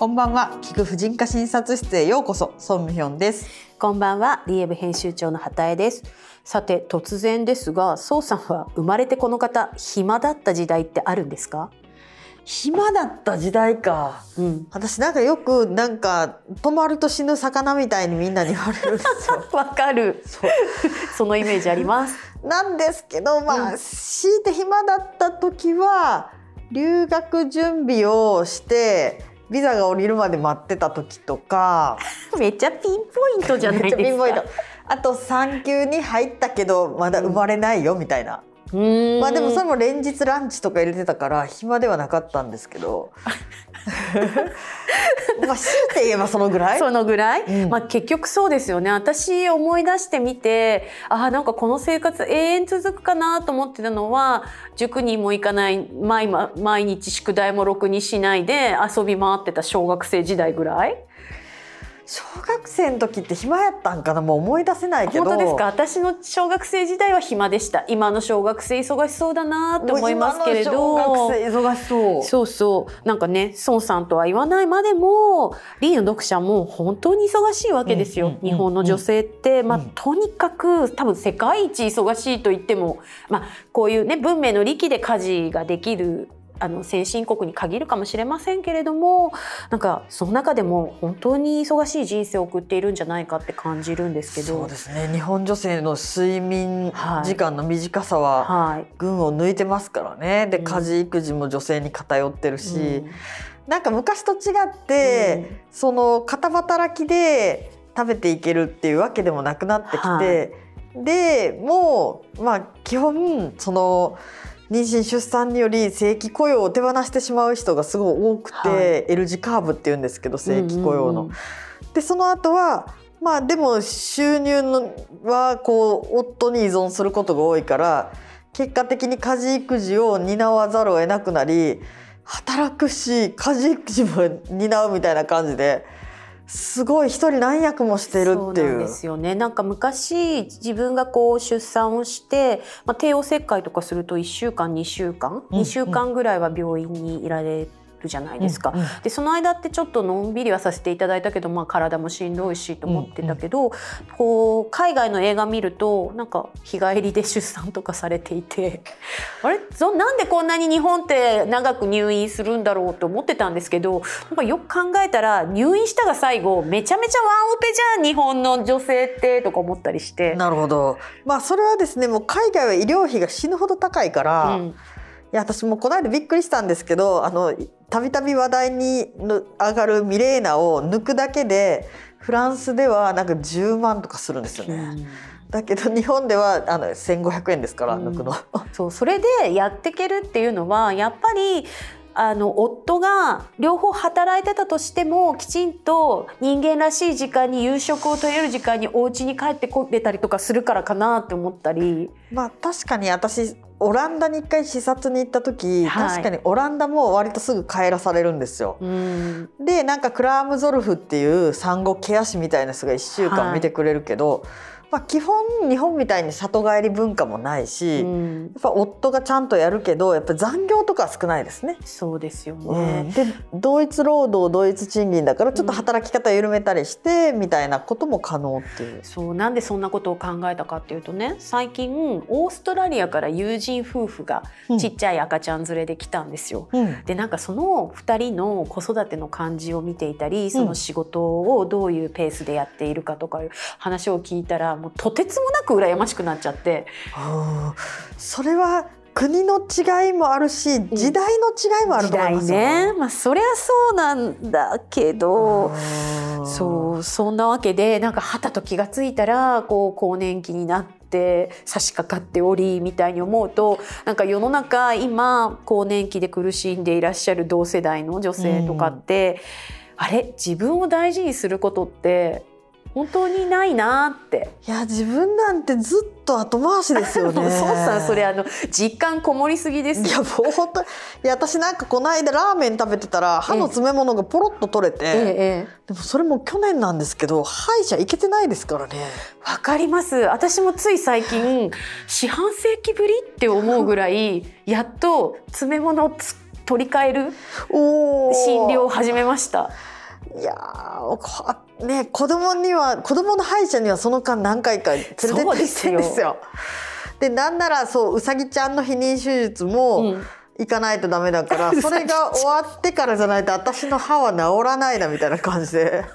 こんばんは。聞く婦人科診察室へようこそ。ソンミヒョンです。こんばんは。リエブ編集長の畑江です。さて突然ですが宋さんは生まれてこの方暇だった時代ってあるんですか？暇だった時代か、うん、私なんかよくなんか止まると死ぬ魚みたいにみんなに言われるんですよ。わかる。そのイメージあります。なんですけどまあ、うん、強いて暇だった時は留学準備をしてビザが降りるまで待ってた時とか。めっちゃピンポイントじゃないですか。あと産休に入ったけどまだ生まれないよみたいな、まあでもそれも連日ランチとか入れてたから暇ではなかったんですけど まあ強いて言えばそのぐらい？そのぐらい、うん、まあ結局そうですよね。私思い出してみてあなんかこの生活永遠続くかなと思ってたのは塾にも行かない毎毎日宿題もろくにしないで遊び回ってた小学生時代ぐらい小学生の時って暇やったんかな？もう思い出せないけど。本当ですか？私の小学生時代は暇でした。今の小学生忙しそうだなって思いますけれど。小学生忙しそう。そうそう。なんかね孫さんとは言わないまでもリーの読者も本当に忙しいわけですよ、日本の女性って、まあ、とにかく多分世界一忙しいと言っても、まあ、こういうね文明の利器で家事ができるあの先進国に限るかもしれませんけれどもなんかその中でも本当に忙しい人生を送っているんじゃないかって感じるんですけど。そうですね。日本女性の睡眠時間の短さは群を抜いてますからね、はい、で家事育児も女性に偏ってるし、うん、なんか昔と違って、うん、その片働きで食べていけるっていうわけでもなくなってきて、はい、でもうまあ基本その。妊娠出産により正規雇用を手放してしまう人がすごい多くて、はい、L 字カーブっていうんですけど正規雇用の。うんうんでその後はまあでも収入のはこう夫に依存することが多いから結果的に家事育児を担わざるを得なくなり働くし家事育児も担うみたいな感じで。すごい一人何役もしてるっていう。ですよね。なんか昔自分がこう出産をして、まあ、帝王切開とかすると1週間2週間、うん、2週間ぐらいは病院にいられるじゃないですか、うんうん、でその間ってちょっとのんびりはさせていただいたけど、まあ、体もしんどいしと思ってたけど、うんうん、こう海外の映画見るとなんか日帰りで出産とかされていて あれ？そなんでこんなに日本って長く入院するんだろうと思ってたんですけどなんかよく考えたら入院したが最後めちゃめちゃワンオペじゃん日本の女性ってとか思ったりして。なるほど。まあそれはですねもう海外は医療費が死ぬほど高いから、うん、いや私もこの間びっくりしたんですけどあのたびたび話題に上がるミレーナを抜くだけでフランスではなんか10万とかするんですよね。だけど日本ではあの1500円ですから、抜くの。そうそれでやっていけるっていうのはやっぱりあの夫が両方働いてたとしてもきちんと人間らしい時間に夕食を取れる時間にお家に帰ってこれたりとかするからかなって思ったり。まあ確かに私オランダに一回視察に行った時、はい、確かにオランダも割とすぐ帰らされるんですよ。でなんかクラームゾルフっていう産後ケア師みたいな人が1週間見てくれるけど、はいまあ、基本日本みたいに里帰り文化もないし、うん、やっぱ夫がちゃんとやるけどやっぱ残業とか少ないですね。そうですよね、うん、で同一労働同一賃金だからちょっと働き方緩めたりして、みたいなことも可能っていう。そう。なんでそんなことを考えたかっていうとね最近オーストラリアから友人夫婦がちっちゃい赤ちゃん連れで来たんですよ。うん、でなんかその2人の子育ての感じを見ていたりその仕事をどういうペースでやっているかとかいう話を聞いたらもうとてつもなく羨ましくなっちゃって。それは国の違いもあるし時代の違いもあると思いますね。まあそりゃそうなんだけど。そうそんなわけでなんかはたと気が付いたらこう更年期になって差し掛かっておりみたいに思うとなんか世の中今更年期で苦しんでいらっしゃる同世代の女性とかって、うん、あれ？自分を大事にすることって本当にないなって。いや自分なんてずっと後回しですよね。そうさんそれあの実感こもりすぎです。いやもう本当いや私なんかこの間ラーメン食べてたら歯の詰め物がポロッと取れて、ええ、でもそれも去年なんですけど歯医者行けてないですからね。わかります。私もつい最近四半世紀ぶりって思うぐらいやっと詰め物を取り替える診療を始めました。いやね子供には子供の歯医者にはその間何回か連れてってるんですよ。でなんならそううさぎちゃんの避妊手術も、行かないとダメだから それが終わってからじゃないと私の歯は治らないなみたいな感じで。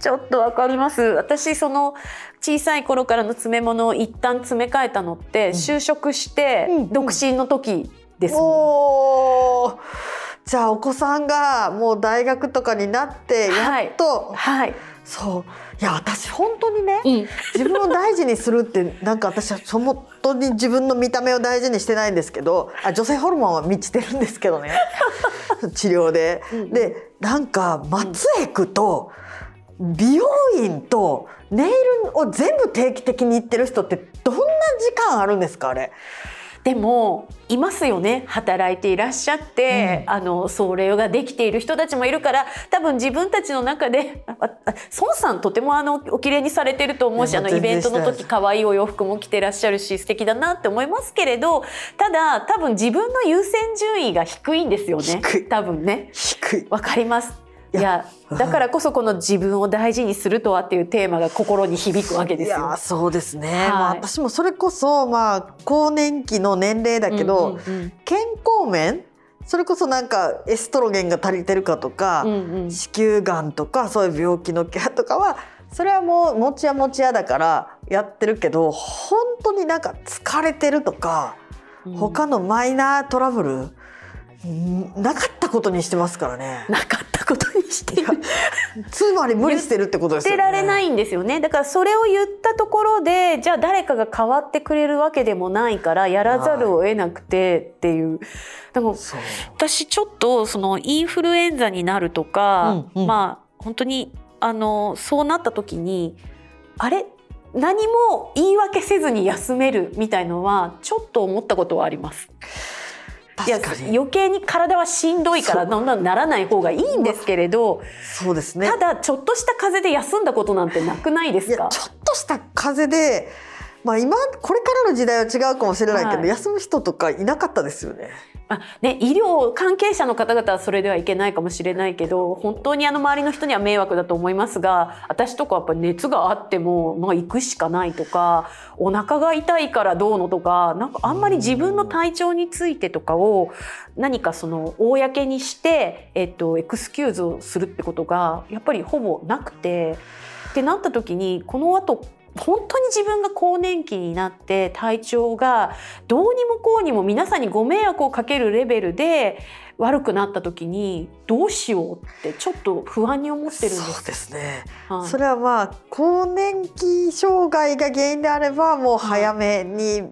ちょっとわかります。私その小さい頃からの詰め物を一旦詰め替えたのって、就職して独身の時ですもん、うんじゃあお子さんがもう大学とかになってやっと、はい、はい、そう。いや私本当にね、うん、自分を大事にするってなんか私は本当に自分の見た目を大事にしてないんですけどあ女性ホルモンは満ちてるんですけどね。治療で。うん、でなんか松江区と美容院とネイルを全部定期的に行ってる人ってどんな時間あるんですかあれ。でもいますよね。働いていらっしゃって、うん、あのそれができている人たちもいるから多分自分たちの中で孫さんとてもあのお綺麗にされてると思うしあのイベントの時可愛いお洋服も着てらっしゃるし素敵だなって思いますけれどただ多分自分の優先順位が低いんですよね。多分ね。低い。わかりますいや。だからこそこの自分を大事にするとはっていうテーマが心に響くわけですよ。そうですね、はい、まあ、私もそれこそまあ更年期の年齢だけど、うんうん。うん、健康面それこそなんかエストロゲンが足りてるかとか、うんうん、子宮がんとかそういう病気のケアとかはそれはもう持ちや持ちやだからやってるけど本当になんか疲れてるとか、うん、他のマイナートラブルなかったことにしてますからね。なかったことにしてつまり無理してるってことですよね。捨てられないんですよね。だからそれを言ったところで、じゃあ誰かが変わってくれるわけでもないからやらざるを得なくてっていう。でも私ちょっとそのインフルエンザになるとか、うんうん、まあ本当にあのそうなった時にあれ？何も言い訳せずに休めるみたいのはちょっと思ったことはあります。いや余計に体はしんどいからどんどんならない方がいいんですけれどそうですね。ただちょっとした風邪で休んだことなんてなくないですか？ちょっとした風邪でまあ今これからの時代は違うかもしれないけど、はい、休む人とかいなかったですよね。あね、医療関係者の方々はそれではいけないかもしれないけど本当にあの周りの人には迷惑だと思いますが私とかやっぱ熱があっても、まあ、行くしかないとかお腹が痛いからどうのとかなんかあんまり自分の体調についてとかを何かその公にして、えっと、エクスキューズをするってことがやっぱりほぼなくて。ってなった時にこの後本当に自分が更年期になって体調がどうにもこうにも皆さんにご迷惑をかけるレベルで悪くなった時にどうしようってちょっと不安に思ってるんです。そうですね、はい、それはまあ更年期障害が原因であればもう早めに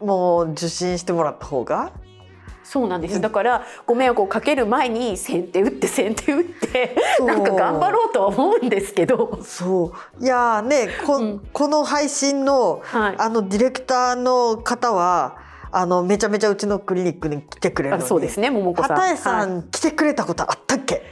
もう受診してもらった方がそうなんです。だからご迷惑をかける前に先手打って先手打ってなんか頑張ろうとは思うんですけど。そう。いやねこうん、この配信の、はい、あのディレクターの方はあのめちゃめちゃうちのクリニックに来てくれるそうですね桃子さん。畑さん、はい、来てくれたことあったっけ？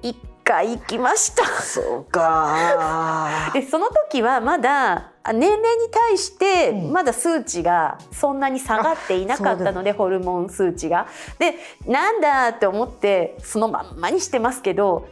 一回行きました。そうか。でその時はまだ年齢に対してまだ数値がそんなに下がっていなかったので、う。ん、ホルモン数値が。でなんだって思ってそのまんまにしてますけど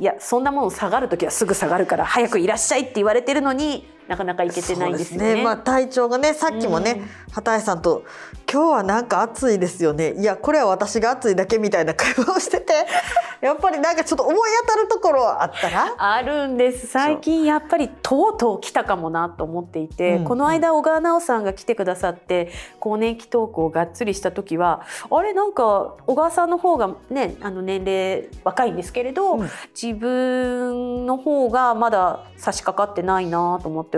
いやそんなもの下がる時はすぐ下がるから早くいらっしゃいって言われてるのになかなかいけてないんですよね。ね。まあ体調がねさっきもね、うん、畑井さんと今日はなんか暑いですよね。いやこれは私が暑いだけみたいな会話をしてて やっぱりなんかちょっと思い当たるところあったら？あるんです。最近やっぱりとうとう来たかもなと思っていて、うん、この間小川直さんが来てくださって更年期トークをがっつりした時はあれなんか小川さんの方がねあの年齢若いんですけれど、うん、自分の方がまだ差し掛かってないなと思って、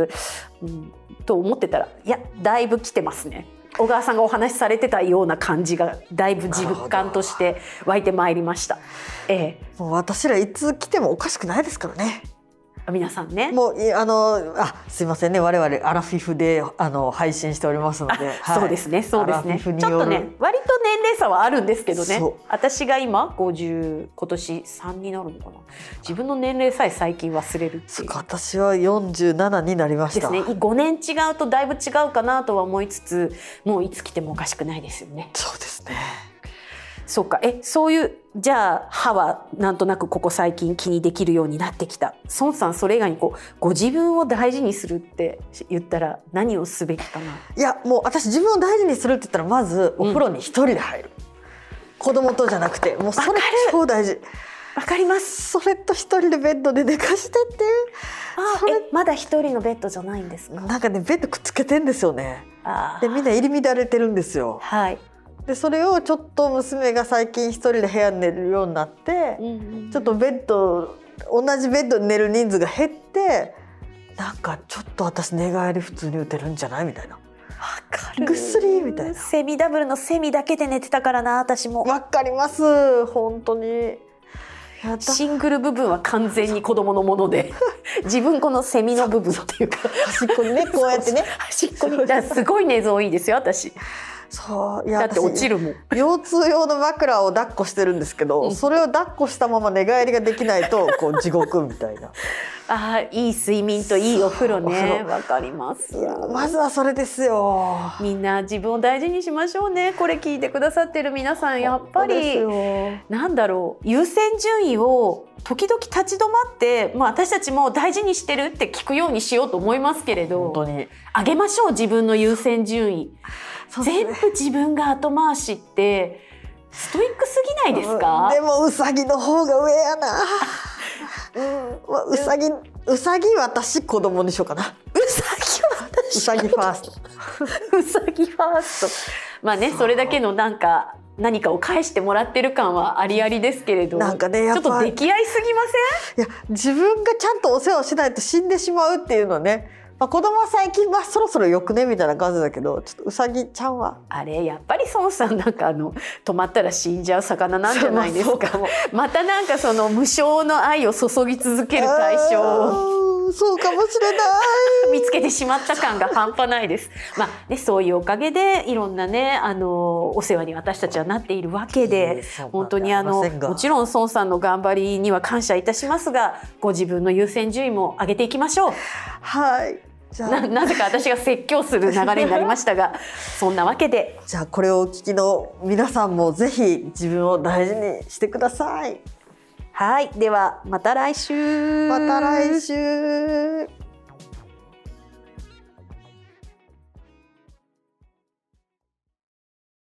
うん、と思ってたらいやだいぶ来てますね。小川さんがお話しされてたような感じがだいぶ自感として湧いてまいりました。ええ、もう私らいつ来てもおかしくないですからね。皆さんね。もうあのあすいませんね。我々アラフィフであの配信しておりますので、はい、そうですね。そうですね。ちょっとね割と年齢差はあるんですけどね。私が今50今年3になるのかな。自分の年齢さえ最近忘れるっていう。私は47になりました。ですね。5年違うとだいぶ違うかなとは思いつつもういつ来てもおかしくないですよね。そうですねそうか。えそういうじゃあ歯はなんとなくここ最近気にできるようになってきた。孫さんそれ以外にこうご自分を大事にするって言ったら何をすべきかな？いやもう私自分を大事にするって言ったらまずお風呂に一人で入る、うん、子供とじゃなくてもうそれ超大事。わかります。それと一人でベッドで寝かしてって。あえまだ一人のベッドじゃないんですか？なんかねベッドくっつけてんですよね。でみんな入り乱れてるんですよ。はいでそれをちょっと娘が最近一人で部屋に寝るようになって、うんうん、ちょっとベッド同じベッドに寝る人数が減ってなんかちょっと私寝返り普通に打てるんじゃないみたいな。ぐっすりみたいな。セミダブルのセミだけで寝てたからな私も。わかります。本当に。シングル部分は完全に子供のもので 自分このセミの部分っていうか。端っこにねこうやってね。端っこにすごい寝相いいですよ私そういやだって落ちるもん。腰痛用の枕を抱っこしてるんですけど、うん、それを抱っこしたまま寝返りができないとこう地獄みたいなあいい睡眠といいお風呂ね。わかります。まずはそれですよ。みんな自分を大事にしましょうね。これ聞いてくださってる皆さんやっぱりなんだろう優先順位を時々立ち止まって、まあ、私たちも大事にしてるって聞くようにしようと思いますけれど本当に。上げましょう自分の優先順位。全部自分が後回しってストイックすぎないですか、でもうさぎの方が上やなうん、うさぎうさぎ私子供にしようかな。うさぎは私うさぎファースト。うさぎファースト。まあねそれだけのなんか何かを返してもらってる感はありありですけれど。なんかねちょっと出来合いすぎません？いや自分がちゃんとお世話をしないと死んでしまうっていうのねまあ、子供は最近はそろそろよくねみたいな感じだけどちょっとうさぎちゃんは。あれやっぱり孫さんなんかあの止まったら死んじゃう魚なんじゃないですか。またなんかその無償の愛を注ぎ続ける対象そうかもしれない。見つけてしまった感が半端ないです。まあね、そういうおかげでいろんなねあのお世話に私たちはなっているわけで本当にあのもちろん孫さんの頑張りには感謝いたしますがご自分の優先順位も上げていきましょう。はいななぜか私が説教する 流れになりましたがそんなわけで。じゃあこれをお聞きの皆さんもぜひ自分を大事にしてください。はい。ではまた来週。また来週